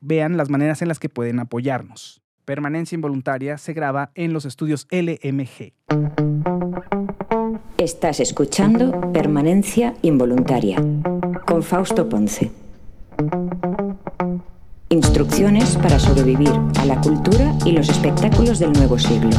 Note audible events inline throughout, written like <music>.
vean las maneras en las que pueden apoyarnos. Permanencia Involuntaria se graba en los estudios LMG. Estás escuchando Permanencia Involuntaria con Fausto Ponce. Instrucciones para sobrevivir a la cultura y los espectáculos del nuevo siglo.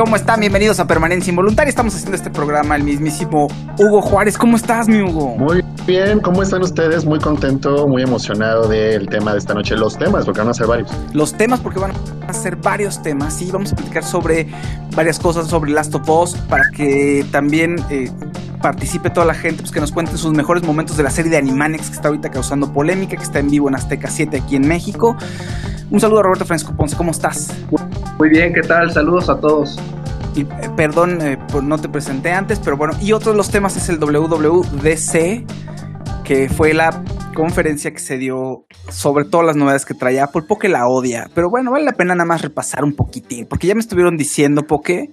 ¿Cómo están? Bienvenidos a Permanencia Involuntaria. Estamos haciendo este programa el mismísimo Hugo Juárez. ¿Cómo estás, mi Hugo? Muy bien, ¿cómo están ustedes? Muy contento, muy emocionado del tema de esta noche. Los temas, porque van a ser varios. Los temas, porque van a ser varios temas. Sí, vamos a platicar sobre varias cosas sobre Last of Us para que también eh, participe toda la gente, pues que nos cuenten sus mejores momentos de la serie de Animaniacs que está ahorita causando polémica, que está en vivo en Azteca 7 aquí en México. Un saludo a Roberto Francisco Ponce, ¿cómo estás? Muy bien, ¿qué tal? Saludos a todos. Y, eh, perdón, eh, no te presenté antes, pero bueno, y otro de los temas es el WWDC, que fue la conferencia que se dio sobre todas las novedades que traía Apple. Poke la odia, pero bueno, vale la pena nada más repasar un poquitín, porque ya me estuvieron diciendo, Poke,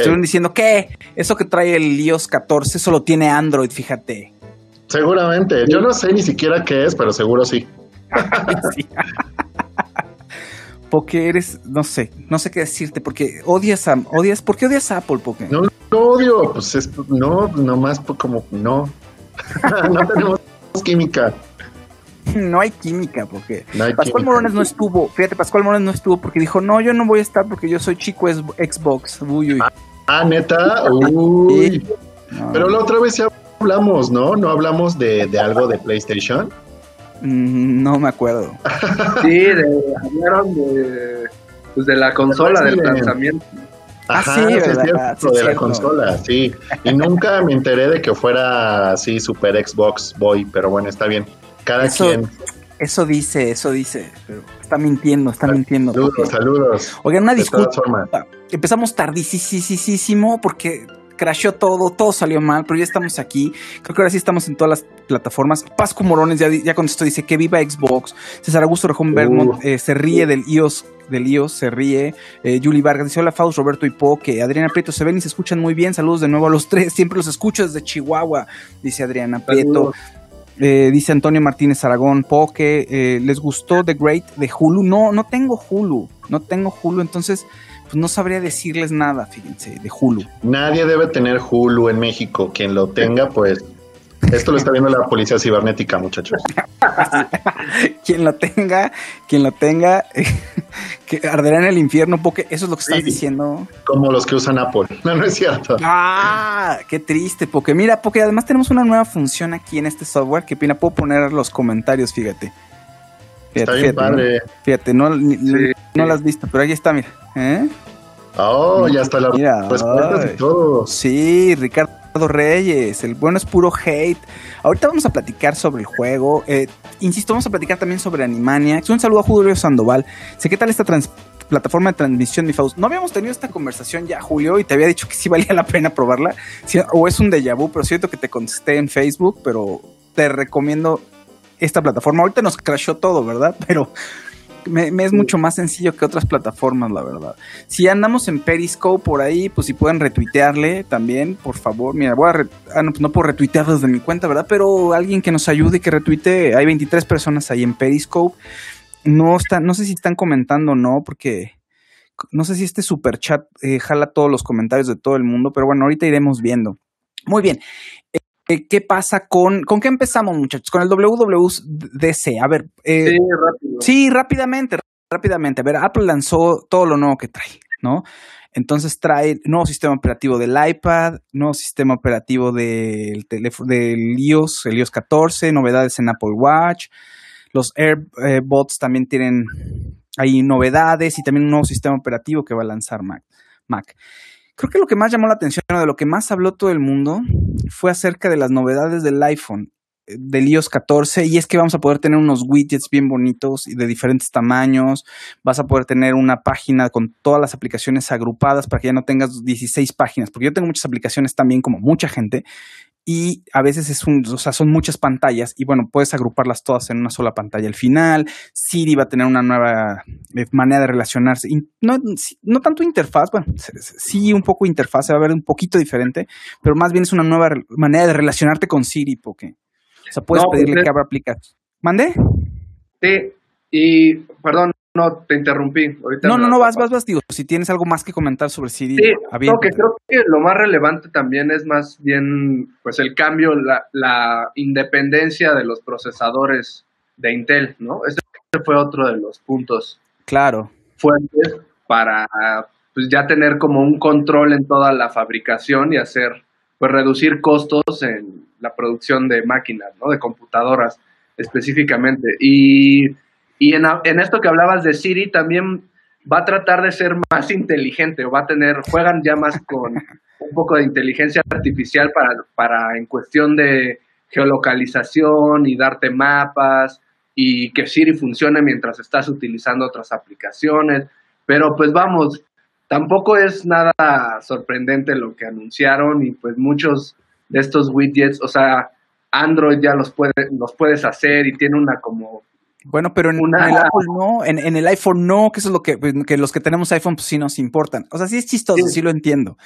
estuvieron diciendo que eso que trae el iOS 14 solo tiene Android, fíjate. Seguramente, yo no sé ni siquiera qué es, pero seguro sí. <laughs> sí. porque eres, no sé, no sé qué decirte, porque odias a, odias, ¿por qué odias a Apple, Poké? No, no odio, pues es, no, nomás como, no, <laughs> no tenemos química. <laughs> No hay química, porque Pascual Morones no estuvo, fíjate, Pascual Morones no estuvo porque dijo, no, yo no voy a estar porque yo soy chico Xbox, uy, uy. Ah, neta, <laughs> uy. Pero la otra vez ya hablamos, ¿no? No hablamos de, de algo de PlayStation. Mm, no me acuerdo. <laughs> sí, de, hablaron de, pues de la consola, del lanzamiento. Ajá, ah, sí, es cierto, de la consola, sí. Y nunca me enteré de que fuera así Super Xbox Boy, pero bueno, está bien. Cada quien. Eso dice, eso dice, pero está mintiendo, está mintiendo. Saludos, saludos. Oigan, una disculpa. Empezamos tardísimo porque crashó todo, todo salió mal, pero ya estamos aquí. Creo que ahora sí estamos en todas las plataformas. Pascu Morones ya, ya contestó, dice que viva Xbox. César Augusto Rejón Bermond eh, se ríe del iOS, del iOS, se ríe. Eh, Julie Vargas dice, hola Faust, Roberto y Po, que Adriana Prieto se ven y se escuchan muy bien. Saludos de nuevo a los tres, siempre los escucho desde Chihuahua, dice Adriana Prieto. Eh, dice Antonio Martínez Aragón, Po, que les gustó The Great de Hulu. No, no tengo Hulu, no tengo Hulu, entonces pues no sabría decirles nada, fíjense, de Hulu. Nadie debe tener Hulu en México. Quien lo tenga, pues esto lo está viendo la policía cibernética, muchachos. <laughs> quien lo tenga, quien lo tenga, <laughs> que arderá en el infierno, porque eso es lo que estás diciendo. Como los que usan Apple. <laughs> No, no es cierto. Ah, qué triste, porque mira, porque además tenemos una nueva función aquí en este software que pina, puedo poner los comentarios, fíjate. Fíjate, está bien padre. Fíjate, no, no, lo has visto, pero ahí está, mira. ¿Eh? Oh, ya está la Mira, respuestas y todo. Sí, Ricardo Reyes, el bueno es puro hate. Ahorita vamos a platicar sobre el juego. Eh, insisto, vamos a platicar también sobre Animaniacs. Un saludo a Julio Sandoval. Sé qué tal esta trans- plataforma de transmisión, mi Faust. No habíamos tenido esta conversación ya, Julio, y te había dicho que sí valía la pena probarla. Sí, o es un déjà vu, pero siento que te contesté en Facebook, pero te recomiendo esta plataforma. Ahorita nos crashó todo, ¿verdad? Pero me, me es mucho más sencillo que otras plataformas, la verdad. Si andamos en Periscope por ahí, pues si pueden retuitearle también, por favor. Mira, voy a re- ah, no, no puedo retuitear desde mi cuenta, ¿verdad? Pero alguien que nos ayude y que retuitee. Hay 23 personas ahí en Periscope. No están, no sé si están comentando o no, porque no sé si este super chat eh, jala todos los comentarios de todo el mundo, pero bueno, ahorita iremos viendo. Muy bien. Eh, ¿Qué pasa con, con qué empezamos, muchachos? Con el WWDC. A ver, eh, Sí, rápido. Sí, rápidamente, rápidamente. A ver, Apple lanzó todo lo nuevo que trae, ¿no? Entonces trae nuevo sistema operativo del iPad, nuevo sistema operativo del teléfono del iOS, el iOS 14, novedades en Apple Watch. Los AirBots también tienen ahí novedades y también un nuevo sistema operativo que va a lanzar Mac. Mac. Creo que lo que más llamó la atención, o de lo que más habló todo el mundo, fue acerca de las novedades del iPhone eh, del iOS 14 y es que vamos a poder tener unos widgets bien bonitos y de diferentes tamaños, vas a poder tener una página con todas las aplicaciones agrupadas para que ya no tengas 16 páginas, porque yo tengo muchas aplicaciones también como mucha gente y a veces es un, o sea, son muchas pantallas y bueno, puedes agruparlas todas en una sola pantalla al final. Siri va a tener una nueva eh, manera de relacionarse. Y no, no tanto interfaz, bueno, sí un poco interfaz, se va a ver un poquito diferente, pero más bien es una nueva manera de relacionarte con Siri, porque, o sea, puedes No, pues pedirle es- que abra aplicaciones. ¿Mande? Sí, y perdón, no te interrumpí. Ahorita No, no, no, vas, vas, vas, digo, si tienes algo más que comentar sobre Siri, Sí, no, que creo que lo más relevante también es más bien pues el cambio, la, la independencia de los procesadores de Intel, ¿no? Ese fue otro de los puntos Claro. fuertes para pues ya tener como un control en toda la fabricación y hacer pues reducir costos en la producción de máquinas, ¿no? De computadoras específicamente. Y, y en, en esto que hablabas de Siri también va a tratar de ser más inteligente o va a tener, juegan ya más con un poco de inteligencia artificial para, para en cuestión de geolocalización y darte mapas y que Siri funcione mientras estás utilizando otras aplicaciones. Pero pues vamos, tampoco es nada sorprendente lo que anunciaron y pues muchos de estos widgets, o sea, Android ya los, puede, los puedes hacer y tiene una como... Bueno, pero en, Una- en el Apple no, en, en el iPhone no, que eso es lo que, pues, que los que tenemos iPhone pues sí nos importan. O sea, sí es chistoso, sí. Sí. lo entiendo.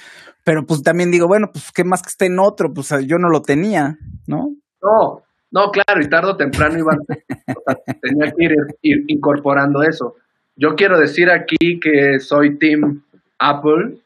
Pero pues también digo, bueno, pues qué más que esté en otro, pues yo no lo tenía, ¿no? No, no, claro, y tarde o temprano iban, o sea, tenía que ir, ir incorporando eso. Yo quiero decir aquí que soy Team Apple,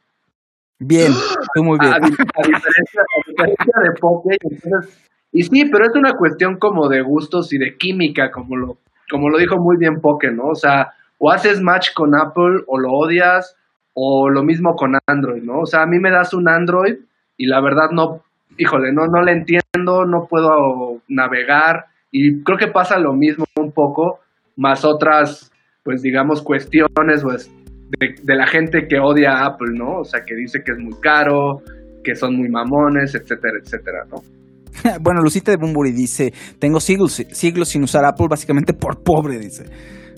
Bien, tú muy bien. a, di- a diferencia, a diferencia de Poké. entonces- y sí, pero es una cuestión como de gustos y de química, como lo, como lo dijo muy bien Poké, ¿no? O sea, o haces match con Apple o lo odias, o lo mismo con Android, ¿no? O sea, a mí me das un Android y la verdad no, híjole, no, no le entiendo, no puedo navegar, y creo que pasa lo mismo un poco, más otras, pues digamos, cuestiones, pues, de, de la gente que odia a Apple, ¿no? O sea, que dice que es muy caro, que son muy mamones, etcétera, etcétera, ¿no? <laughs> bueno, Lucita de Bumburi dice, tengo siglos, siglos sin usar Apple, básicamente por pobre, dice.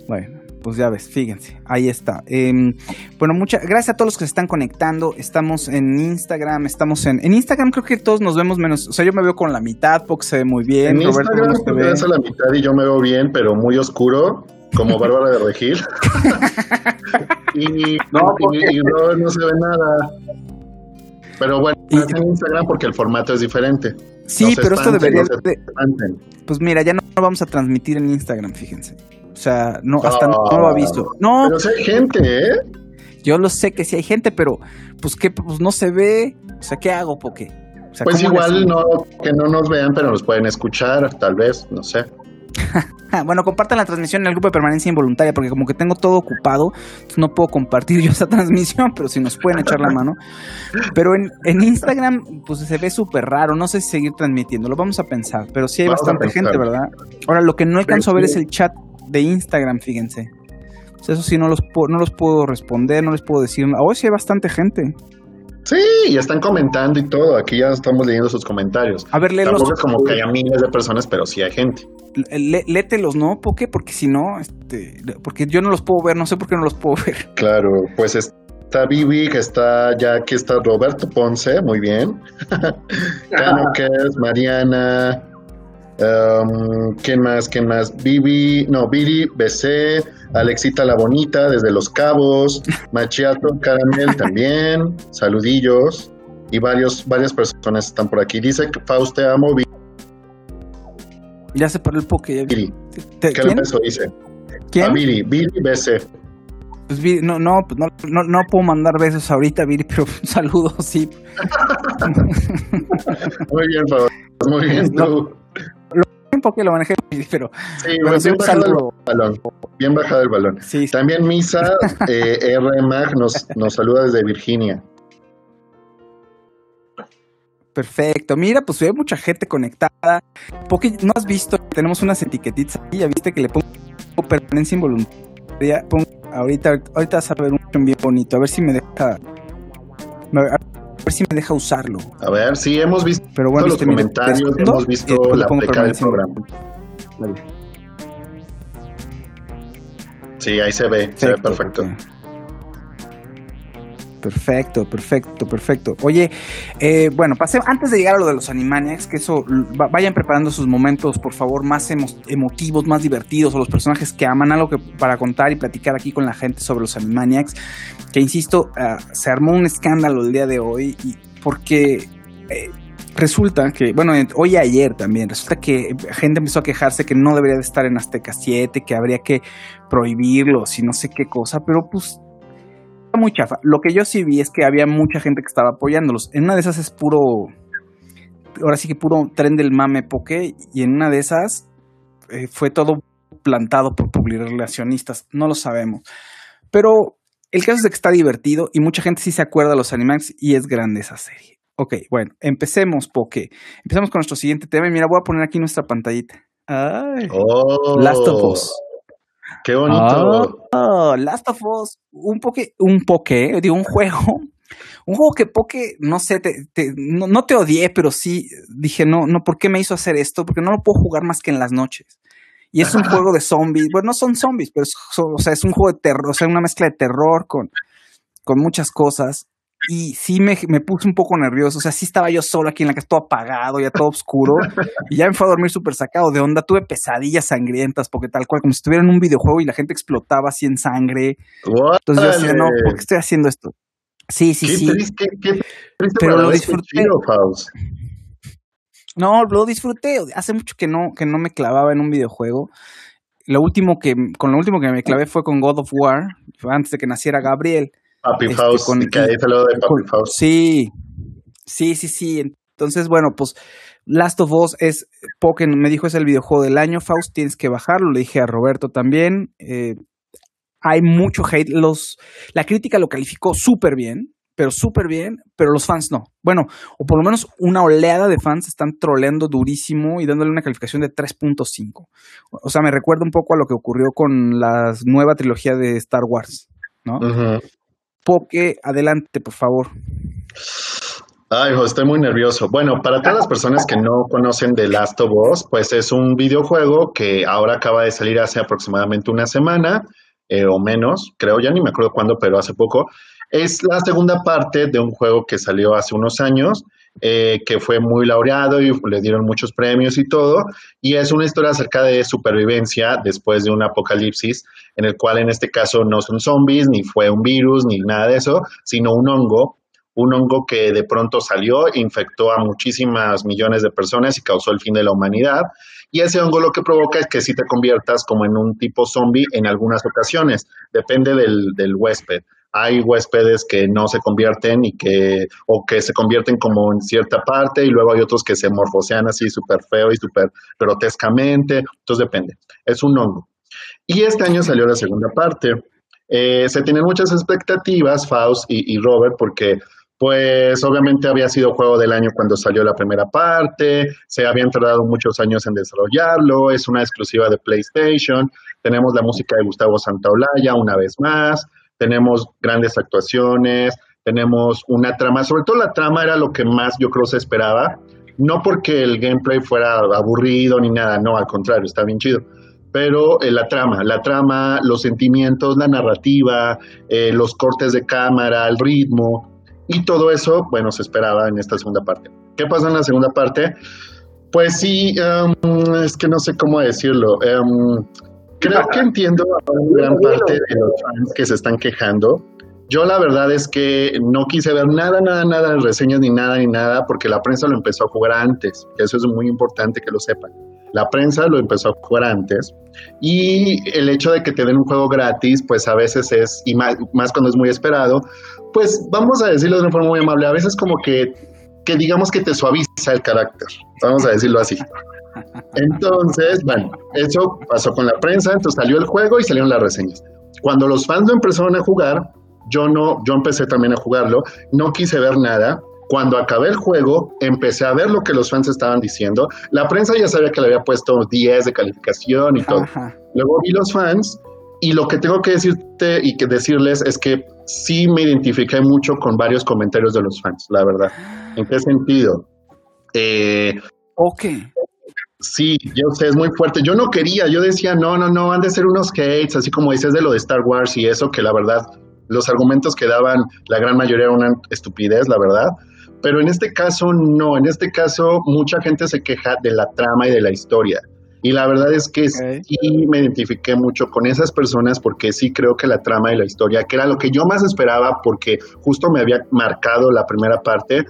Bueno, pues ya ves, fíjense, ahí está. Em, bueno, muchas gracias a todos los que se están conectando. Estamos en Instagram, estamos en... En Instagram creo que todos nos vemos menos... O sea, yo me veo con la mitad porque se ve muy bien. En Roberto Instagram no te ve. ves a la mitad y yo me veo bien, pero muy oscuro, como Bárbara de Regil. <laughs> y, No, y, y Robert no se ve nada. Pero bueno, Y- en Instagram porque el formato es diferente. Sí, No se pero esto espanten, debería... no se de-. Pues mira, ya no lo vamos a transmitir en Instagram, fíjense. O sea, no, hasta no, Ah. lo aviso. No, Pero si hay gente, ¿eh? yo lo sé que sí hay gente, pero pues que pues no se ve. O sea, ¿qué hago, Poké? O sea, Pues ¿cómo le igual no, que no nos vean, pero nos pueden escuchar, tal vez, no sé. <laughs> Bueno, compartan la transmisión en el grupo de permanencia involuntaria, porque como que tengo todo ocupado, no puedo compartir <laughs> yo esa transmisión, pero si nos pueden echar la mano. Pero en, en Instagram, pues se ve súper raro, no sé si seguir transmitiendo, lo vamos a pensar, pero sí hay Vamos bastante gente, ¿verdad? Ahora, lo que no alcanzo a ver es el chat de Instagram, fíjense. Eso sí, no los, no los puedo responder, no les puedo decir. Hoy sí hay bastante gente. Sí, y están comentando y todo. Aquí ya estamos leyendo sus comentarios. A ver, léelos. Tampoco es como que haya miles de personas, pero sí hay gente. lételos, ¿no? ¿Por qué? Porque si no, este, porque yo no los puedo ver, no sé por qué no los puedo <laughs> ver. Claro, pues está Vivi, que está ya aquí está Roberto Ponce, muy bien. <laughs> Cano es Mariana, Um, ¿Quién más? ¿Quién más? Vivi, no, Viri, BC, Alexita la Bonita desde Los Cabos, <laughs> Machiato Caramel también, saludillos. Y varios, varias personas están por aquí. Dice que Fauste amo. Viri. Ya se paró el poke. Viri. ¿Qué eso dice? ¿Quién? Ah, Viri, Viri BC. Pues no, no, pues no, no, no, puedo mandar besos ahorita, Viri, pero <laughs> un saludo, sí. <laughs> muy bien, Fausto. Muy bien, tú porque lo manejé, pero, sí, bien, bajado el balón, bien bajado el balón. También Misa eh, R. Mag nos, nos saluda desde Virginia. Perfecto. Mira, pues hay mucha gente conectada. Porque no has visto, tenemos unas etiquetitas aquí, ya viste que le pongo permanencia involuntaria. ahorita, ahorita vas a ver un bien bonito, a ver si me deja a ver si me deja usarlo. A ver, sí, hemos visto Pero bueno, los comentarios, hemos visto la pleca del programa. Sí, ahí se ve, se ve perfecto. Perfecto, perfecto, perfecto. Oye, eh, bueno, pasé, antes de llegar a lo de los Animaniacs, que eso, vayan preparando sus momentos, por favor, más emotivos, más divertidos, o los personajes que aman, algo que para contar y platicar aquí con la gente sobre los Animaniacs, que insisto, ah, se armó un escándalo el día de hoy, y porque eh, resulta que, bueno, hoy y ayer también, resulta que gente empezó a quejarse que no debería de estar en Azteca 7, que habría que prohibirlo, y no sé qué cosa, pero pues muy chafa. Lo que yo sí vi es que había mucha gente que estaba apoyándolos. En una de esas es puro. Ahora sí que puro tren del mame poke. Y en una de esas eh, fue todo plantado por publicacionistas. No lo sabemos. Pero el caso es de que está divertido y mucha gente sí se acuerda de los Animax y es grande esa serie. Ok, bueno, empecemos, Poke. Empecemos con nuestro siguiente tema. Y mira, voy a poner aquí nuestra pantallita. Ay. Oh. Last of Us. Qué bonito. Oh, Last of Us, un poke, un poke, digo, un juego. <laughs> Un juego que poke, no sé, te, no, te odié, pero sí dije, no, no, ¿por qué me hizo hacer esto? Porque no lo puedo jugar más que en las noches. Y es un juego de zombies. Bueno, no son zombies, pero es, o sea, es un juego de terror, o sea, una mezcla de terror con, con muchas cosas y sí me, me, puse un poco nervioso. O sea, sí estaba yo solo aquí en la casa, todo apagado, ya todo oscuro. <laughs> y ya me fue a dormir súper sacado de onda. Tuve pesadillas sangrientas, porque tal cual, como si estuviera en un videojuego y la gente explotaba así en sangre. Entonces yo decía, no, ¿por qué estoy haciendo esto? Sí, sí, sí. Pero lo disfruté. no, lo disfruté. Hace mucho que no, que no me clavaba en un videojuego. Lo último que, con lo último que me clavé fue con God of War, antes de que naciera Gabriel. Papi este, Faust, con, que ahí lo de Papi Faust. Sí, sí, sí, sí. Entonces, bueno, pues Last of Us es Pokémon, me dijo es el videojuego del año, Faust, tienes que bajarlo, le dije a Roberto también. Eh, hay mucho hate, los, la crítica lo calificó súper bien, pero súper bien, pero los fans no. Bueno, o por lo menos una oleada de fans están troleando durísimo y dándole una calificación de 3.5. O sea, me recuerda un poco a lo que ocurrió con la nueva trilogía de Star Wars, ¿no? Poke, adelante, por favor. Ay, hijo, estoy muy nervioso. Bueno, para todas las personas que no conocen The Last of Us, pues es un videojuego que ahora acaba de salir hace aproximadamente una semana eh, o menos, creo, ya ni me acuerdo cuándo, pero hace poco. Es la segunda parte de un juego que salió hace unos años eh, que fue muy laureado y le dieron muchos premios y todo. Y es una historia acerca de supervivencia después de un apocalipsis, en el cual en este caso no son zombies, ni fue un virus, ni nada de eso, sino un hongo. Un hongo que de pronto salió, infectó a muchísimas millones de personas y causó el fin de la humanidad. Y ese hongo lo que provoca es que si te conviertas como en un tipo zombie en algunas ocasiones, depende del huésped hay huéspedes que no se convierten y que, o que se convierten como en cierta parte y luego hay otros que se morfosean así súper feo y súper grotescamente, entonces depende, es un hongo. Y este año salió la segunda parte. Eh, se tienen muchas expectativas, Faust y, Robert, porque pues obviamente había sido juego del año cuando salió la primera parte, se habían tardado muchos años en desarrollarlo, es una exclusiva de PlayStation, tenemos la música de Gustavo Santaolalla una vez más, tenemos grandes actuaciones, tenemos una trama, sobre todo la trama era lo que más yo creo se esperaba, no porque el gameplay fuera aburrido ni nada, no, al contrario, está bien chido. Pero eh, la trama, la trama, los sentimientos, la narrativa, eh, los cortes de cámara, el ritmo, y todo eso, bueno, se esperaba en esta segunda parte. ¿Qué pasa en la segunda parte? Pues sí, um, es que no sé cómo decirlo. Um, creo que entiendo a gran parte de los fans que se están quejando. Yo la verdad es que no quise ver nada, nada, nada de reseñas ni nada, ni nada, porque la prensa lo empezó a jugar antes. Eso es muy importante que lo sepan. La prensa lo empezó a jugar antes y el hecho de que te den un juego gratis, pues a veces es, y más, cuando es muy esperado, pues vamos a decirlo de una forma muy amable, a veces como que, que digamos que te suaviza el carácter, vamos a decirlo así. Entonces, bueno, eso pasó con la prensa, entonces salió el juego y salieron las reseñas. Cuando los fans lo empezaron a jugar, yo no, yo empecé también a jugarlo, no quise ver nada, cuando acabé el juego, empecé a ver lo que los fans estaban diciendo. La prensa ya sabía que le había puesto 10 de calificación y todo. Luego vi los fans y lo que tengo que decirte y que decirles es que sí me identifiqué mucho con varios comentarios de los fans, la verdad. ¿En qué sentido? Eh, ok. Sí, yo sé, es muy fuerte. Yo no quería, yo decía, no, no, no, han de ser unos hates, así como dices de lo de Star Wars y eso, que la verdad, los argumentos que daban, la gran mayoría eran una estupidez, la verdad. Pero en este caso no, en este caso mucha gente se queja de la trama y de la historia. Y la verdad es que sí me identifiqué mucho con esas personas porque sí creo que la trama y la historia, que era lo que yo más esperaba porque justo me había marcado la primera parte,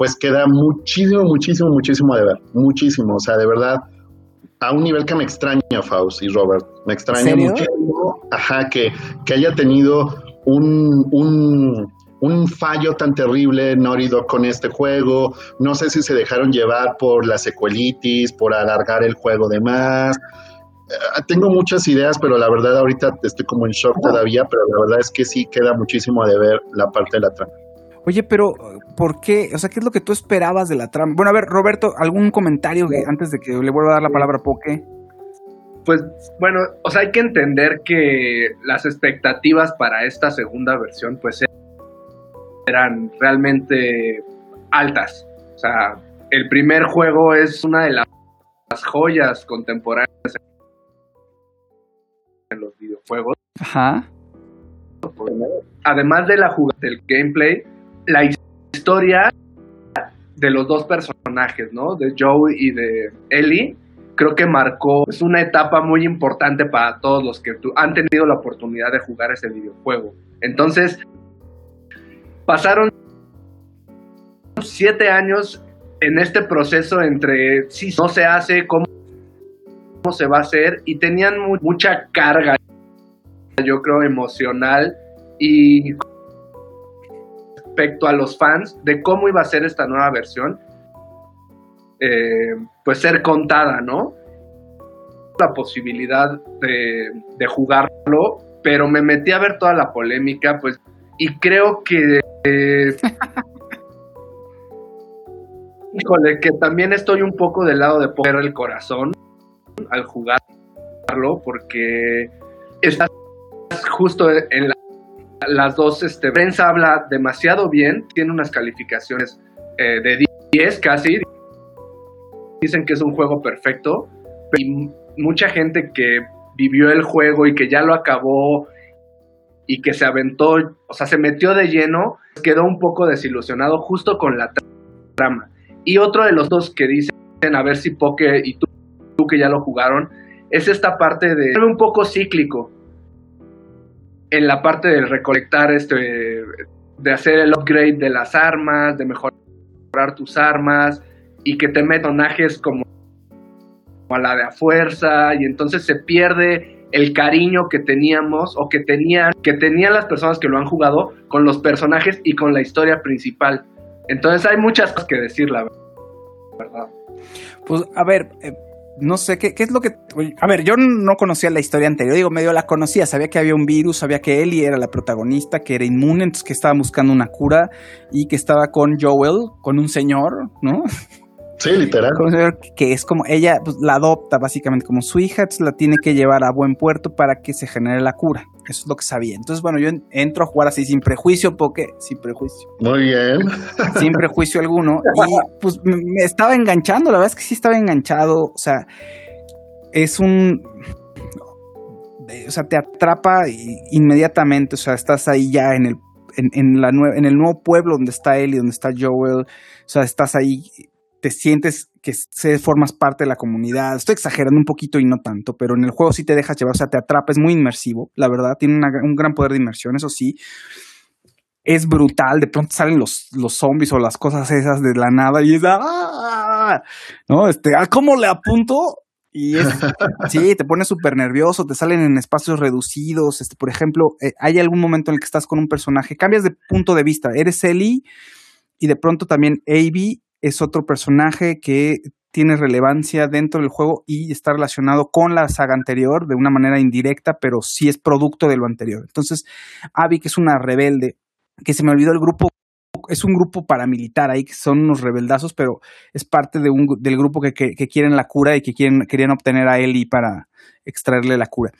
pues queda muchísimo, muchísimo, muchísimo de ver. Muchísimo. O sea, de verdad, a un nivel que me extraña, Faust y Robert. Me extraña muchísimo, ajá, que, que haya tenido un, un un fallo tan terrible Dog con este juego. No sé si se dejaron llevar por la secuelitis, por alargar el juego de más. Eh, tengo muchas ideas, pero la verdad ahorita estoy como en shock todavía, pero la verdad es que sí queda muchísimo de ver la parte de la trama. Oye, pero ¿por qué? O sea, ¿qué es lo que tú esperabas de la trama? Bueno, a ver, Roberto, ¿algún comentario antes de que le vuelva a dar la palabra a Poke? Pues bueno, o sea, hay que entender que las expectativas para esta segunda versión, pues eran realmente altas. O sea, el primer juego es una de las joyas contemporáneas en los videojuegos. Ajá. Además de la jugada del gameplay, la historia de los dos personajes, ¿no? De Joe y de Ellie, creo que marcó, es una etapa muy importante para todos los que han tenido la oportunidad de jugar ese videojuego. Entonces, pasaron siete años en este proceso entre si no se hace, cómo, se va a hacer, y tenían mucha carga, yo creo, emocional y respecto a los fans de cómo iba a ser esta nueva versión, eh, pues ser contada, ¿no? La posibilidad de, jugarlo, pero me metí a ver toda la polémica, pues, y creo que eh, <laughs> híjole, que también estoy un poco del lado de poner el corazón al jugarlo, porque estás justo en las dos, este, prensa habla demasiado bien, tiene unas calificaciones eh, de 10 casi, dicen que es un juego perfecto, mucha gente que vivió el juego y que ya lo acabó y que se aventó, o sea, se metió de lleno, quedó un poco desilusionado justo con la trama. Y otro de los dos que dicen, a ver si Poke y tú, tú que ya lo jugaron, es esta parte de un poco cíclico. En la parte de recolectar este de hacer el upgrade de las armas, de mejorar tus armas y que te metonajes como a la de a fuerza y entonces se pierde el cariño que teníamos o que tenían, que tenían las personas que lo han jugado con los personajes y con la historia principal. Entonces hay muchas cosas que decir, la verdad. Pues a ver, eh, no sé qué, qué es lo que. A ver, yo no conocía la historia anterior. Digo, medio la conocía. Sabía que había un virus, sabía que Ellie era la protagonista, que era inmune, entonces que estaba buscando una cura y que estaba con Joel, con un señor, ¿no? Sí, literal. Que es como ella pues, la adopta básicamente como su hija, entonces la tiene que llevar a buen puerto para que se genere la cura. Eso es lo que sabía. Entonces, bueno, yo entro a jugar así sin prejuicio, porque sin prejuicio. Muy bien. Sin prejuicio alguno. Y pues me estaba enganchando, la verdad es que sí estaba enganchado. O sea, es un. O sea, te atrapa inmediatamente. O sea, estás ahí ya en el, en, la en el nuevo pueblo donde está él y donde está Joel. O sea, estás ahí te sientes que formas parte de la comunidad. Estoy exagerando un poquito y no tanto, pero en el juego sí te dejas llevar, o sea, te atrapa, es muy inmersivo, la verdad, tiene un gran poder de inmersión, eso sí. Es brutal, de pronto salen los, los zombies o las cosas esas de la nada y es ¡ah! ¿no? Este, ¿a cómo le apunto? Y es, sí, te pone súper nervioso, te salen en espacios reducidos. Este, por ejemplo, eh, hay algún momento en el que estás con un personaje, cambias de punto de vista, eres Ellie y de pronto también Abby es otro personaje que tiene relevancia dentro del juego y está relacionado con la saga anterior de una manera indirecta, pero sí es producto de lo anterior. Entonces, Abby, que es una rebelde, que se me olvidó el grupo, es un grupo paramilitar ahí, que son unos rebeldazos, pero es parte de un, del grupo que, que, quieren la cura y que quieren, querían obtener a Ellie para extraerle la cura.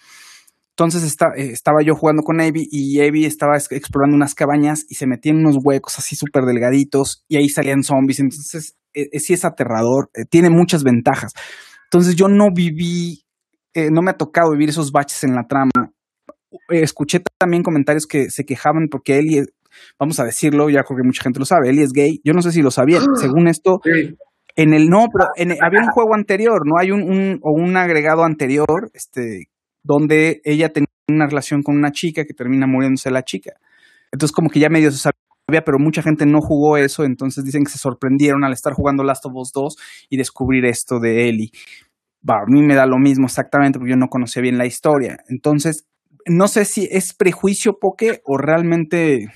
Entonces eh, estaba yo jugando con Abby y Abby estaba explorando unas cabañas y se metía en unos huecos así súper delgaditos y ahí salían zombies. Entonces eh, eh, sí es aterrador, tiene muchas ventajas. Entonces yo no viví, no me ha tocado vivir esos baches en la trama. escuché también comentarios que se quejaban porque Ellie, vamos a decirlo, ya creo que mucha gente lo sabe, Ellie es gay. Yo no sé si lo sabían. <gasps> Según esto, en el no, pero había un juego anterior, ¿no? Hay un, un, o un agregado anterior, este, donde ella tenía una relación con una chica que termina muriéndose la chica. Entonces como que ya medio se sabía, pero mucha gente no jugó eso, entonces dicen que se sorprendieron al estar jugando Last of Us 2 y descubrir esto de Ellie. a mí me da lo mismo exactamente porque yo no conocía bien la historia. Entonces, no sé si es prejuicio poke o realmente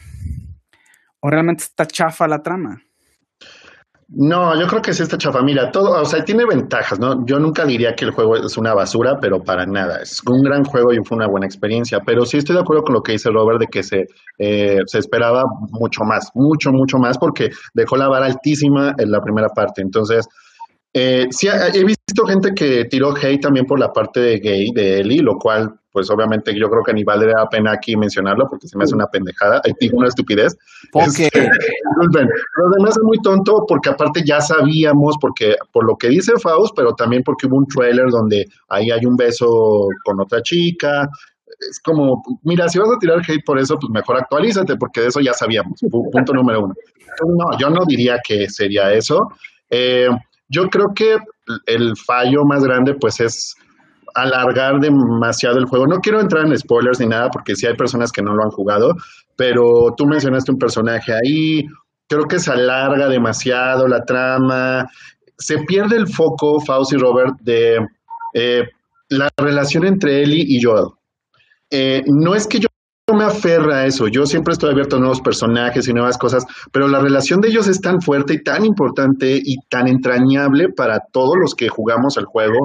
o realmente está chafa la trama. No, yo creo que sí está chafa. Mira, todo, o sea, tiene ventajas, ¿no? Yo nunca diría que el juego es una basura, pero para nada. Es un gran juego y fue una buena experiencia. Pero sí estoy de acuerdo con lo que dice Robert de que se, eh, se esperaba mucho más, mucho, mucho más, porque dejó la vara altísima en la primera parte. Entonces, eh, sí, he visto gente que tiró hate también por la parte de gay de Eli, lo cual, pues obviamente yo creo que ni vale la pena aquí mencionarlo porque se me hace una pendejada, una estupidez. Este, pero además es muy tonto porque aparte ya sabíamos, porque por lo que dice Faust, pero también porque hubo un trailer donde ahí hay un beso con otra chica, es como, mira, si vas a tirar hate por eso, pues mejor actualízate, porque de eso ya sabíamos. Punto número uno. No, yo no diría que sería eso. Eh, yo creo que el fallo más grande pues es alargar demasiado el juego. No quiero entrar en spoilers ni nada porque sí hay personas que no lo han jugado, pero tú mencionaste un personaje ahí, creo que se alarga demasiado la trama, se pierde el foco, Fauci y Robert, de eh, la relación entre Ellie y Joel. Eh, no es que yo me aferra a eso. Yo siempre estoy abierto a nuevos personajes y nuevas cosas, pero la relación de ellos es tan fuerte y tan importante y tan entrañable para todos los que jugamos el juego.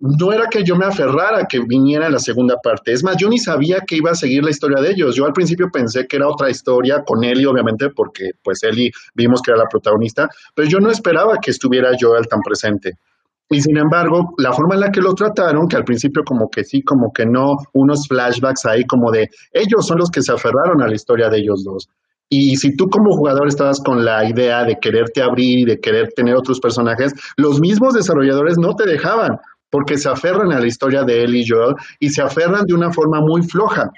No era que yo me aferrara a que viniera la segunda parte. Es más, yo ni sabía que iba a seguir la historia de ellos. Yo al principio pensé que era otra historia con Ellie, obviamente, porque pues Ellie vimos que era la protagonista, pero yo no esperaba que estuviera Joel tan presente. Y sin embargo, la forma en la que lo trataron, que al principio como que sí, como que no, unos flashbacks ahí como de ellos son los que se aferraron a la historia de ellos dos. Y si tú como jugador estabas con la idea de quererte abrir y de querer tener otros personajes, los mismos desarrolladores no te dejaban, porque se aferran a la historia de él y Joel y se aferran de una forma muy floja.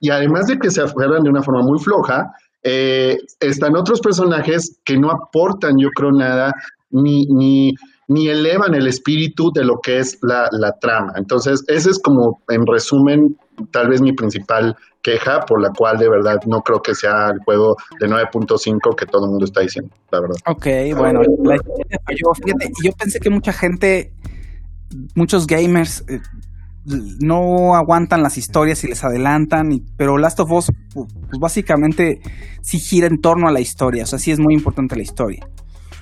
Y además de que se aferran de una forma muy floja, eh, están otros personajes que no aportan, yo creo, nada, ni, ni, ni elevan el espíritu de lo que es la, trama. Entonces, ese es como, en resumen, tal vez mi principal queja, por la cual de verdad no creo que sea el juego de 9.5 que todo el mundo está diciendo, la verdad. Ok, bueno, yo, fíjate, yo pensé que mucha gente, muchos gamers... Eh, no aguantan las historias y les adelantan, pero Last of Us, pues básicamente sí gira en torno a la historia, o sea, sí es muy importante la historia.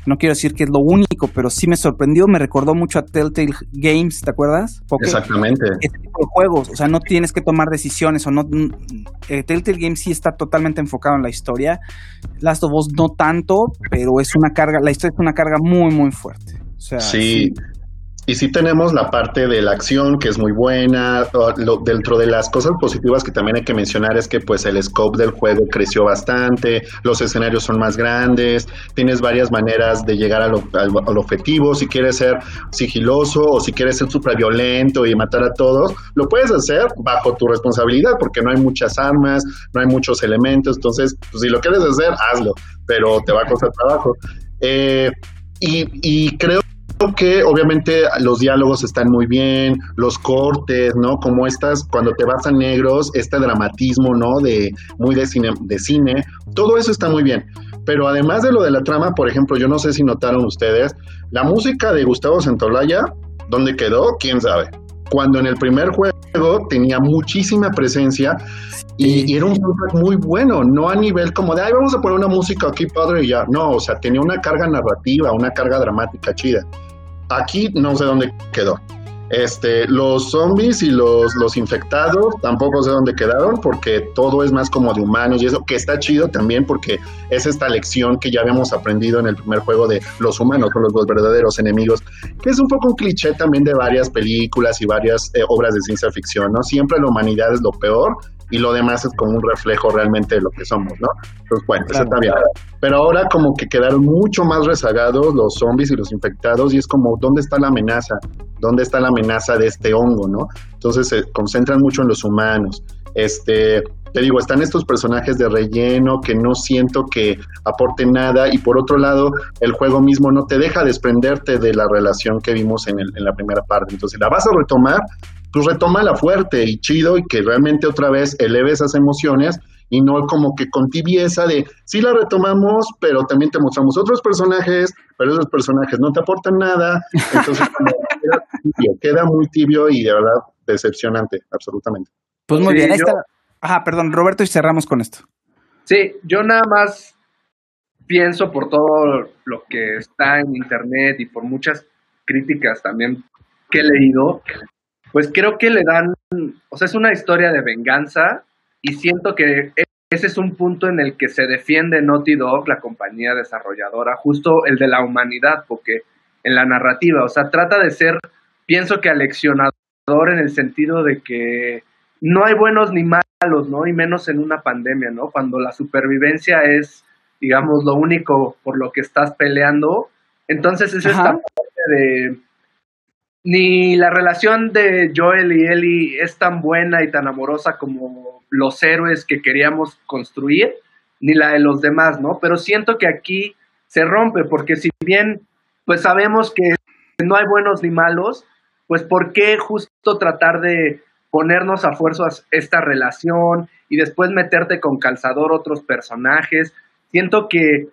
No quiero decir que es lo único, pero sí me sorprendió, me recordó mucho a Telltale Games, ¿te acuerdas? Exactamente. Este tipo de juegos, o sea, no tienes que tomar decisiones o no... Eh, Telltale Games sí está totalmente enfocado en la historia, Last of Us no tanto, pero es una carga, la historia es una carga muy, muy fuerte. O sea, sí, y sí tenemos la parte de la acción que es muy buena. dentro de las cosas positivas que también hay que mencionar es que pues el scope del juego creció bastante, los escenarios son más grandes, tienes varias maneras de llegar al, objetivo. Si quieres ser sigiloso o si quieres ser súper violento y matar a todos, lo puedes hacer bajo tu responsabilidad porque no hay muchas armas, no hay muchos elementos. Entonces, pues, si lo quieres hacer, hazlo, pero te va a costar trabajo. Eh, y, y creo que obviamente los diálogos están muy bien, los cortes, ¿no? Como estas, cuando te vas a negros, este dramatismo, ¿no? De muy de cine, de cine, todo eso está muy bien. Pero además de lo de la trama, por ejemplo, yo no sé si notaron ustedes, la música de Gustavo Santolaya, ¿dónde quedó? ¿Quién sabe? Cuando en el primer juego tenía muchísima presencia y, era un soundtrack muy bueno, no a nivel como de, ay, vamos a poner una música aquí padre y ya. No, o sea, tenía una carga narrativa, una carga dramática chida. Aquí no sé dónde quedó. Este, los zombies y los, los infectados tampoco sé dónde quedaron porque todo es más como de humanos y eso que está chido también porque es esta lección que ya habíamos aprendido en el primer juego de los humanos son los, verdaderos enemigos, que es un poco un cliché también de varias películas y varias eh, obras de ciencia ficción, ¿no? Siempre la humanidad es lo peor y lo demás es como un reflejo realmente de lo que somos, ¿no? Entonces, bueno, eso está bien. Pero ahora como que quedaron mucho más rezagados los zombies y los infectados y es como, ¿dónde está la amenaza? ¿Dónde está la amenaza de este hongo, no? Entonces se concentran mucho en los humanos. Este, te digo, están estos personajes de relleno que no siento que aporten nada y por otro lado, el juego mismo no te deja desprenderte de la relación que vimos en, en la primera parte. Entonces, la vas a retomar, pues la fuerte y chido y que realmente otra vez eleve esas emociones y no como que con tibieza de sí la retomamos, pero también te mostramos otros personajes, pero esos personajes no te aportan nada, entonces <laughs> queda, muy tibio y de verdad decepcionante, absolutamente. Pues muy bien, está... Ajá, perdón, Roberto, y cerramos con esto. Sí, yo nada más pienso por todo lo que está en internet y por muchas críticas también que he leído, pues creo que le dan, o sea, es una historia de venganza y siento que ese es un punto en el que se defiende Naughty Dog, la compañía desarrolladora, justo el de la humanidad, porque en la narrativa, o sea, trata de ser, pienso que aleccionador en el sentido de que no hay buenos ni malos, ¿no? Y menos en una pandemia, ¿no? Cuando la supervivencia es, digamos, lo único por lo que estás peleando. Entonces es esta parte de ni la relación de Joel y Ellie es tan buena y tan amorosa como los héroes que queríamos construir, ni la de los demás, ¿no? Pero siento que aquí se rompe, porque si bien pues sabemos que no hay buenos ni malos, pues ¿por qué justo tratar de ponernos a fuerzas esta relación y después meterte con calzador otros personajes? Siento que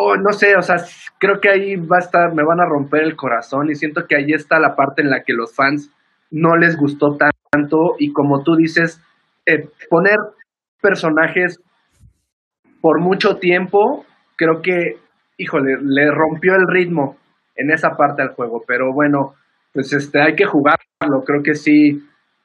oh, no sé, o sea, creo que ahí va a estar, me van a romper el corazón y siento que ahí está la parte en la que los fans no les gustó tanto y como tú dices, eh, poner personajes por mucho tiempo, creo que, híjole, le rompió el ritmo en esa parte del juego, pero bueno, pues este, hay que jugarlo, creo que sí,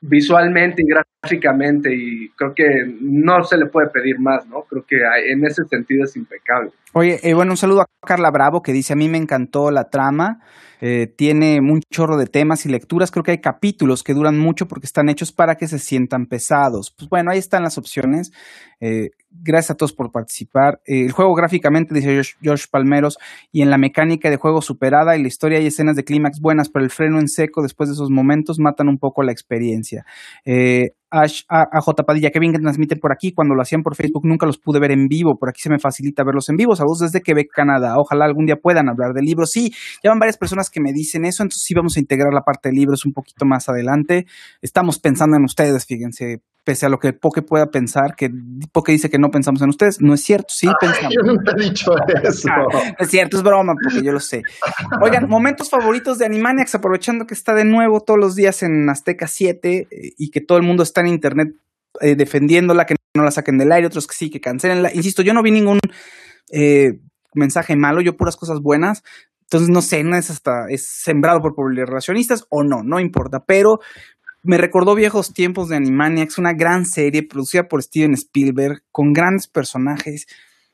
visualmente y gráficamente y creo que no se le puede pedir más, ¿no? Creo que en ese sentido es impecable. Oye, eh, bueno, un saludo a Carla Bravo que dice, a mí me encantó la trama, eh, tiene un chorro de temas y lecturas, creo que hay capítulos que duran mucho porque están hechos para que se sientan pesados. Pues bueno, ahí están las opciones. Eh, gracias a todos por participar. el juego gráficamente, dice George, Palmeros, y en la mecánica de juego superada y la historia hay escenas de clímax buenas, pero el freno en seco después de esos momentos matan un poco la experiencia. Ash, a, J. Padilla, que bien que transmiten por aquí. Cuando lo hacían por Facebook nunca los pude ver en vivo. Por aquí se me facilita verlos en vivo. Saludos desde Quebec, Canadá. Ojalá algún día puedan hablar de libros. Sí, ya van varias personas que me dicen eso. Entonces sí vamos a integrar la parte de libros un poquito más adelante. Estamos pensando en ustedes, fíjense pese a lo que Poke pueda pensar, que Poke dice que no pensamos en ustedes. No es cierto, sí pensamos. Yo nunca he dicho eso. <laughs> Es cierto, es broma, porque yo lo sé. Oigan, <laughs> momentos favoritos de Animaniacs, aprovechando que está de nuevo todos los días en Azteca 7 eh, y que todo el mundo está en internet eh, defendiéndola, que no la saquen del aire, otros que sí, que cancelenla. Insisto, yo no vi ningún eh, mensaje malo, yo puras cosas buenas. Entonces, no sé, no es hasta, es sembrado por relacionistas o no, no importa. Pero me recordó viejos tiempos de Animaniacs, una gran serie producida por Steven Spielberg, con grandes personajes,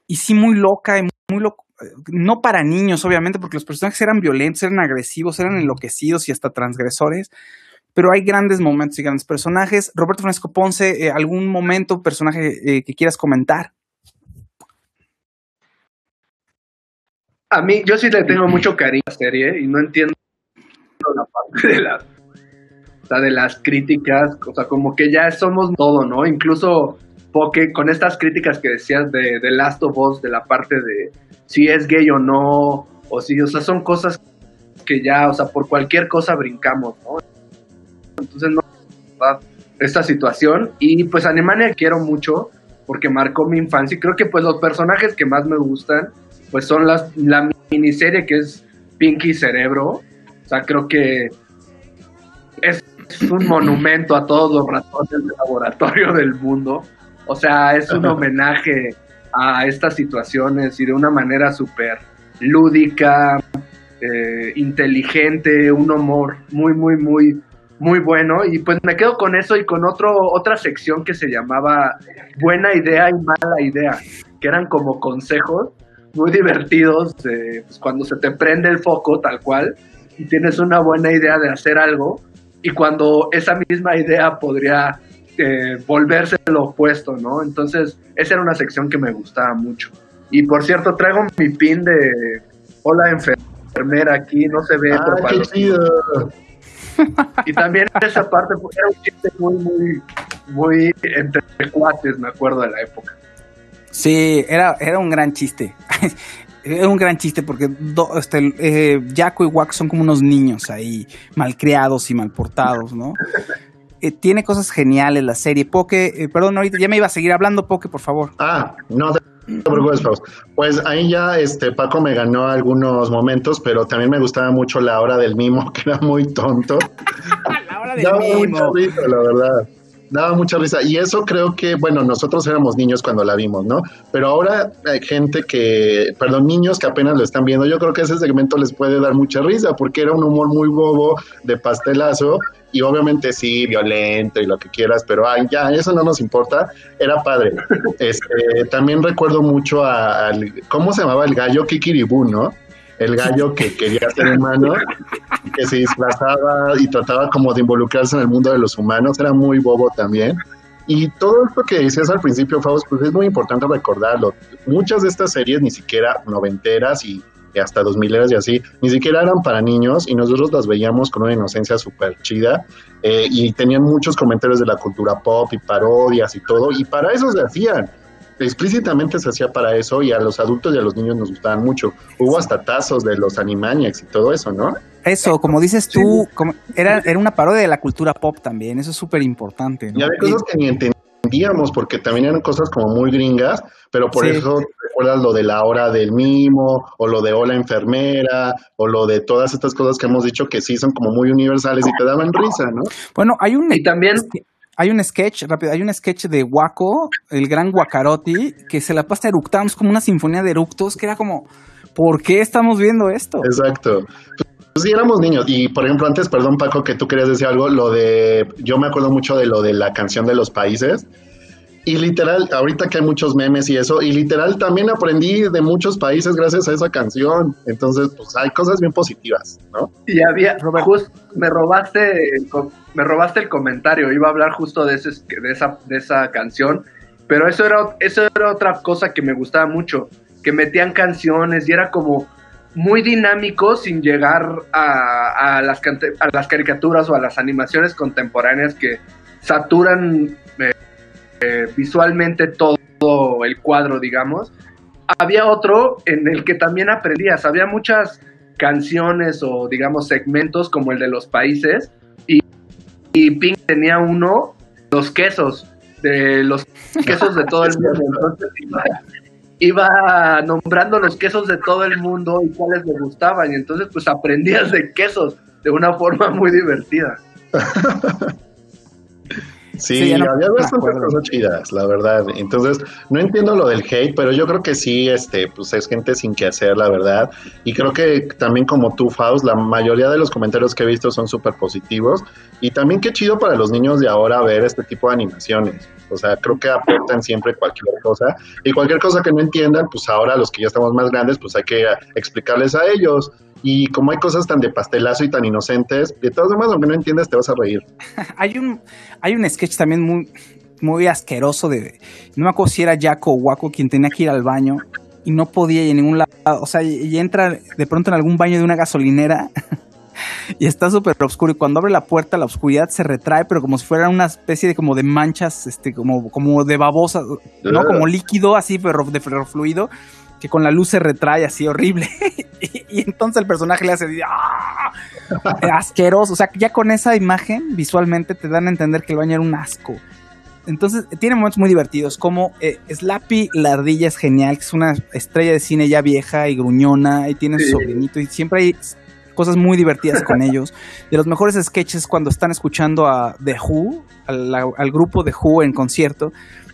y sí muy loca y muy loco. No para niños, obviamente, porque los personajes eran violentos, eran agresivos, eran enloquecidos y hasta transgresores. Pero hay grandes momentos y grandes personajes. Roberto Francisco Ponce, eh, ¿algún momento, personaje eh, que quieras comentar? A mí, yo sí le tengo mucho cariño a la serie y no entiendo la parte de las, de las críticas, o sea, como que ya somos todo, ¿no? Incluso porque con estas críticas que decías de, de Last of Us, de la parte de si es gay o no, o si, o sea, son cosas que ya, o sea, por cualquier cosa brincamos, ¿no? Entonces, no, esta situación. Y pues Alemania quiero mucho porque marcó mi infancia y creo que pues los personajes que más me gustan pues son las, la miniserie que es Pinky Cerebro. O sea, creo que es un monumento a todos los ratones del laboratorio <laughs> del mundo. O sea, es un homenaje a estas situaciones y de una manera súper lúdica, eh, inteligente, un humor muy, muy, muy, muy bueno. Y pues me quedo con eso y con otro, otra sección que se llamaba Buena idea y mala idea, que eran como consejos muy divertidos, pues cuando se te prende el foco tal cual y tienes una buena idea de hacer algo y cuando esa misma idea podría eh, volverse lo opuesto, ¿no? Entonces, esa era una sección que me gustaba mucho. Y por cierto, traigo mi pin de Hola enfermera aquí, no se ve. Ah, qué chido. Y también esa parte era un chiste muy, muy, muy entre cuates, me acuerdo de la época. Sí, era, era un gran chiste. <laughs> era un gran chiste porque este, eh, Jaco y Wax son como unos niños ahí, malcriados y malportados, ¿no? Eh, tiene cosas geniales la serie. Poke, eh, perdón, ahorita ya me iba a seguir hablando, Poke, por favor. Ah, no te preocupes, Pues ahí ya este Paco me ganó algunos momentos, pero también me gustaba mucho la hora del mimo, <laughs> que era muy tonto. <laughs> la hora del mimo. la verdad daba mucha risa. Y eso creo que, bueno, nosotros éramos niños cuando la vimos, ¿no? Pero ahora hay gente que, perdón, niños que apenas lo están viendo, yo creo que ese segmento les puede dar mucha risa porque era un humor muy bobo de pastelazo y obviamente sí, violento y lo que quieras, pero ay, ya, eso no nos importa, era padre. <laughs> Este, también recuerdo mucho al, ¿cómo se llamaba el gallo? Kikiribú, ¿no? El gallo que quería ser humano, que se disfrazaba y trataba como de involucrarse en el mundo de los humanos, era muy bobo también. Y todo esto que decías al principio, Faust, pues es muy importante recordarlo. Muchas de estas series ni siquiera noventeras y hasta dos mileras y así, ni siquiera eran para niños y nosotros las veíamos con una inocencia súper chida eh, y tenían muchos comentarios de la cultura pop y parodias y todo, y para eso se hacían explícitamente se hacía para eso y a los adultos y a los niños nos gustaban mucho. Hubo hasta tazos de los Animaniacs y todo eso, ¿no? Eso, como dices tú, como, era, era una parodia de la cultura pop también, eso es súper importante. ¿no? Y había cosas que ni entendíamos porque también eran cosas como muy gringas, pero por eso recuerdas lo de la hora del mimo o lo de hola enfermera o lo de todas estas cosas que hemos dicho que sí son como muy universales y te daban risa, ¿no? Bueno, hay un... Y también hay un sketch, rápido, hay un sketch de Waco, el gran Guacarotti, que se la pasa eructando, como una sinfonía de eructos, que era como, ¿por qué estamos viendo esto? Exacto. Pues sí, éramos niños. Y por ejemplo, antes, perdón Paco, que tú querías decir algo, lo de, yo me acuerdo mucho de lo de la canción de los países. Y literal, ahorita que hay muchos memes y eso, y literal también aprendí de muchos países gracias a esa canción. Entonces, pues hay cosas bien positivas, ¿no? Y había, Robert, me robaste, me robaste el comentario, iba a hablar justo de, ese, de, esa, de esa canción, pero eso era, eso era otra cosa que me gustaba mucho, que metían canciones y era como muy dinámico sin llegar a, a, las, a las caricaturas o a las animaciones contemporáneas que saturan eh, visualmente todo el cuadro, digamos. Había otro en el que también aprendías, había muchas canciones o digamos segmentos como el de los países y, y Pink tenía uno, los quesos, de los quesos de todo el mundo. <laughs> Entonces iba, nombrando los quesos de todo el mundo y cuáles le gustaban y entonces pues aprendías de quesos de una forma muy divertida. <laughs> Sí, no había bastantes cosas chidas, la verdad. Entonces, no entiendo lo del hate, pero yo creo que sí, este, pues es gente sin que hacer, la verdad. Y creo que también como tú, Faust, la mayoría de los comentarios que he visto son súper positivos. Y también qué chido para los niños de ahora ver este tipo de animaciones. O sea, creo que aportan siempre cualquier cosa. Y cualquier cosa que no entiendan, pues ahora los que ya estamos más grandes, pues hay que explicarles a ellos. Y como hay cosas tan de pastelazo y tan inocentes, de todas formas, aunque no entiendas, te vas a reír. <laughs> Hay un, hay un sketch también muy, muy asqueroso de. No me acuerdo si era Jaco o Waco quien tenía que ir al baño y no podía ir a ningún lado. O sea, y, entra de pronto en algún baño de una gasolinera <laughs> y está súper oscuro. Y cuando abre la puerta, la oscuridad se retrae, pero como si fuera una especie de como de manchas, este, como, como de babosa, ¿no? Como líquido así, ferro, de ferrofluido. Que con la luz se retrae así horrible. <laughs> y, y entonces el personaje le hace ¡ah! <laughs> asqueroso. O sea, ya con esa imagen visualmente te dan a entender que el baño era un asco. Entonces, tiene momentos muy divertidos, como eh, Slappy la ardilla es genial, que es una estrella de cine ya vieja y gruñona, y tiene su sobrinito, y siempre hay cosas muy divertidas con <laughs> ellos. De los mejores sketches cuando están escuchando a The Who, al, al grupo The Who en concierto.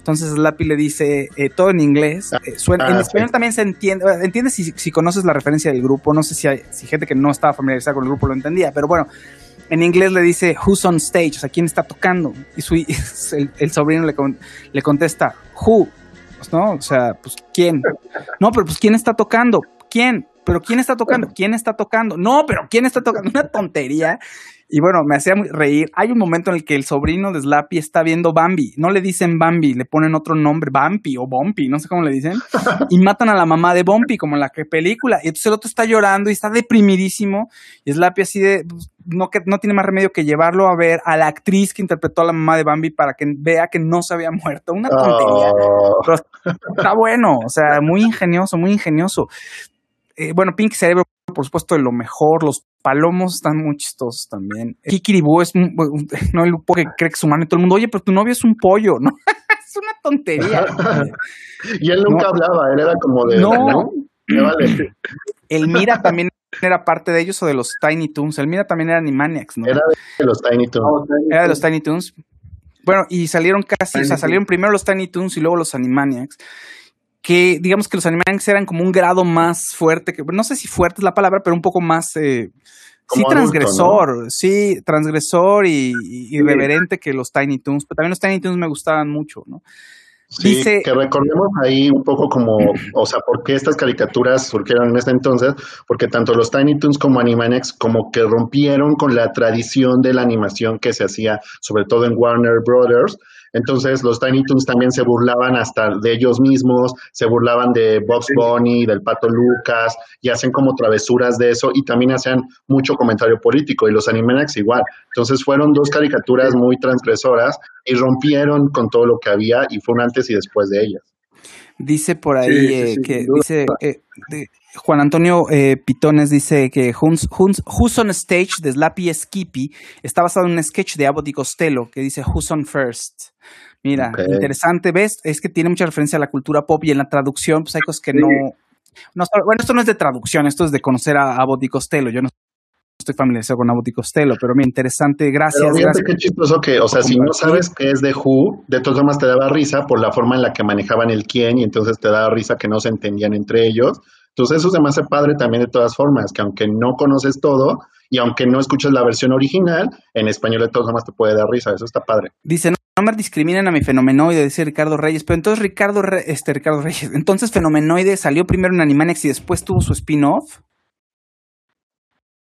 Entonces Slappy le dice eh, todo en inglés. eh, suena- en ah, español sí. también se entiende. Entiendes si, si conoces la referencia del grupo. No sé si, hay, si gente que no estaba familiarizada con el grupo lo entendía, pero bueno. En inglés le dice who's on stage, o sea, quién está tocando. Y su, <laughs> el, el sobrino le, con- le contesta who, pues, ¿no? O sea, pues quién. No, pero pues quién está tocando, quién. Pero quién está tocando, quién está tocando. No, pero quién está tocando. Una tontería. Y bueno, me hacía reír. Hay un momento en el que el sobrino de Slappy está viendo Bambi. No le dicen Bambi, le ponen otro nombre, Bambi o Bumpy, no sé cómo le dicen. <laughs> Y matan a la mamá de Bumpy, como en la que película. Y entonces el otro está llorando y está deprimidísimo. Y Slappy así de, pues, no, que, no tiene más remedio que llevarlo a ver a la actriz que interpretó a la mamá de Bambi para que vea que no se había muerto. Una tontería. Oh, Pero está bueno, o sea, muy ingenioso, muy ingenioso. Eh, bueno, Pink Cerebro, por supuesto, de lo mejor. Los palomos están muy chistosos también. Kikiribú es un- un- <laughs> no el que cree que es humano y todo el mundo, oye, pero tu novio es un pollo, ¿no? <laughs> es una tontería. <laughs> y él nunca No. hablaba, él era como de. No. Me vale. <clears throat> El Mira también era parte de ellos o de los Tiny Toons. El Mira también era Animaniacs, ¿no? Era de los Tiny Toons. Era de los Tiny Toons. Bueno, y salieron casi, o sea, salieron primero los Tiny Toons y luego los Animaniacs. Que digamos que los Animaniacs eran como un grado más fuerte, que no sé si fuerte es la palabra, pero un poco más. eh, sí, adulto, transgresor, sí, transgresor y, y irreverente que los Tiny Toons. Pero también los Tiny Toons me gustaban mucho, ¿no? Sí, Dice- que recordemos ahí un poco como, o sea, por qué estas caricaturas surgieron en ese entonces, porque tanto los Tiny Toons como Animaniacs como que rompieron con la tradición de la animación que se hacía, sobre todo en Warner Brothers. Entonces los Tiny Toons también se burlaban hasta de ellos mismos, se burlaban de Bugs Bunny, del Pato Lucas, y hacen como travesuras de eso, y también hacían mucho comentario político, y los Animaniacs igual. Entonces fueron dos caricaturas muy transgresoras y rompieron con todo lo que había, y fue un antes y después de ellas. Dice por ahí Sí, sí, eh, sí, que dice eh, de- Juan Antonio eh, Pitones dice que Who's, Who's- on Stage de Slappy Skippy está basado en un sketch de Abbott y Costello que dice Who's on First. Mira, interesante, ¿ves? Es que tiene mucha referencia a la cultura pop y en la traducción pues hay cosas que Sí. no, no... Bueno, esto no es de traducción, esto es de conocer a Abbott y Costello. Yo no estoy familiarizado con Abbott y Costello, pero mira, interesante, gracias, Pero gracias. qué chistoso que, o sea, si no sabes qué es de Who, de todas formas te daba risa por la forma en la que manejaban el quién y entonces te daba risa que no se entendían entre ellos. Entonces eso se me hace padre también de todas formas, que aunque no conoces todo y aunque no escuches la versión original, en español de todas formas te puede dar risa, eso está padre. Dice, no, no me discriminen a mi fenomenoide, dice Ricardo Reyes. Pero entonces Ricardo, Re- este, Ricardo Reyes, entonces fenomenoide salió primero en Animaniacs y después tuvo su spin-off.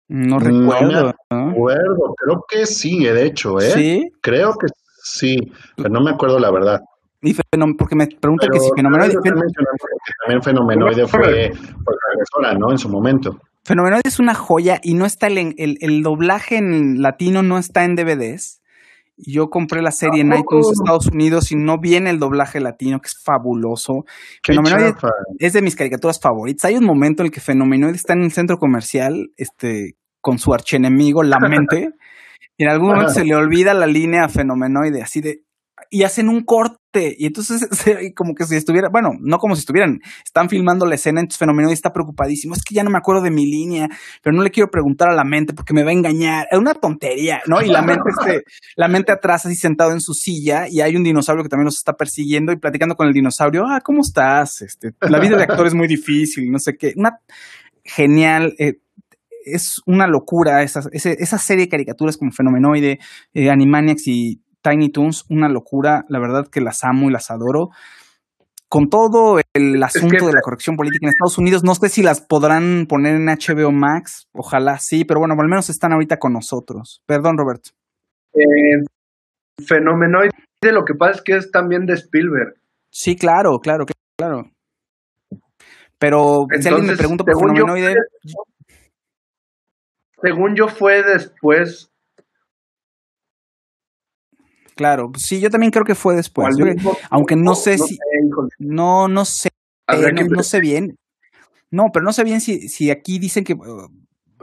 No recuerdo. ¿no? Acuerdo, creo que sí, de hecho, ¿eh? Sí. Creo que sí, pero no me acuerdo la verdad. Y porque me preguntan que si fenomenoide, también Fenomenoide fue, fue ¿no? En su momento. fenomenoide es una joya y no está el, el, el doblaje en latino no está en DVDs. Yo compré la serie en iTunes Estados Unidos y no viene el doblaje latino, que es fabuloso. Qué Fenomenoide chafa. es de mis caricaturas favoritas. Hay un momento en el que Fenomenoide está en el centro comercial, este, con su archienemigo, la mente, <laughs> y en algún momento se le olvida la línea a Fenomenoide, así de, y hacen un corte. Y entonces, <laughs> como que si estuviera, bueno, no como si estuvieran, están filmando la escena, entonces Fenomenoide está preocupadísimo. Es que ya no me acuerdo de mi línea, pero no le quiero preguntar a la mente porque me va a engañar. Es una tontería, ¿no? Y la mente, este, <laughs> la mente atrás, así sentado en su silla, y hay un dinosaurio que también nos está persiguiendo y platicando con el dinosaurio. Ah, ¿cómo estás? Este, la vida de actor es muy difícil, no sé qué. Una genial. Eh, es una locura esa, esa, serie de caricaturas como Fenomenoide, eh, Animaniacs y Tiny Toons, una locura, la verdad que las amo y las adoro. Con todo el asunto de la corrección política en Estados Unidos, no sé si las podrán poner en HBO Max, ojalá sí, pero bueno, al menos están ahorita con nosotros. Perdón, Roberto. Eh, Fenomenoide, lo que pasa es que es también de Spielberg. Sí, claro, claro, claro. Pero si alguien me pregunta por Fenomenoide... según yo fue después Claro, sí, yo también creo que fue después. aunque no sé si. No, no sé. no, sé bien. No, pero no sé bien si, si aquí dicen que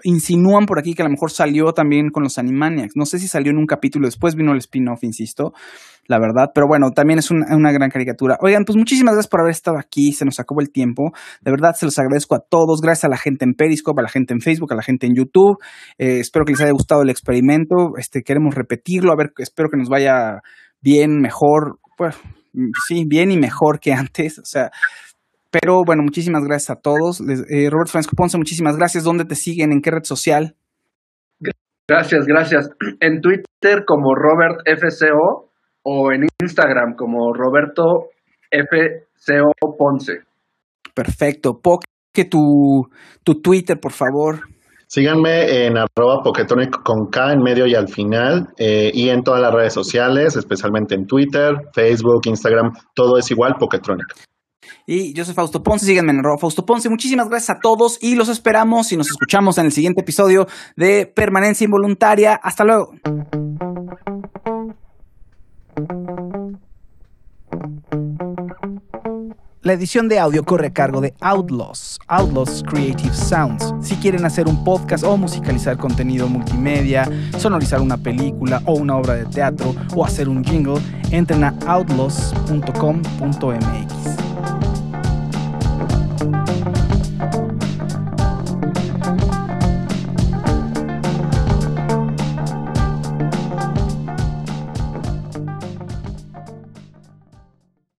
insinúan por aquí que a lo mejor salió también con los Animaniacs. No sé si salió en un capítulo después, vino el spin-off, insisto, la verdad. Pero bueno, también es una, gran caricatura. Oigan, pues muchísimas gracias por haber estado aquí. Se nos acabó el tiempo. De verdad, se los agradezco a todos. Gracias a la gente en Periscope, a la gente en Facebook, a la gente en YouTube. Eh, espero que les haya gustado el experimento. Este, queremos repetirlo. A ver, espero que nos vaya bien, mejor. Pues sí, bien y mejor que antes. O sea, pero bueno, muchísimas gracias a todos. Eh, Roberto Francisco Ponce, muchísimas gracias. ¿Dónde te siguen? ¿En qué red social? Gracias, gracias. En Twitter como Robert FCO o en Instagram como Roberto FCO Ponce. Perfecto. que tu, tu Twitter, por favor. Síganme en arroba Poketonic con K en medio y al final eh, y en todas las redes sociales, especialmente en Twitter, Facebook, Instagram, todo es igual Poketronic. Y yo soy Fausto Ponce, síganme en Fausto Ponce. Muchísimas gracias a todos y los esperamos y nos escuchamos en el siguiente episodio de Permanencia Involuntaria. Hasta luego. La edición de audio corre a cargo de Outlaws, Outlaws Creative Sounds. Si quieren hacer un podcast o musicalizar contenido multimedia, sonorizar una película o una obra de teatro o hacer un jingle, entren a outlaws.com.mx.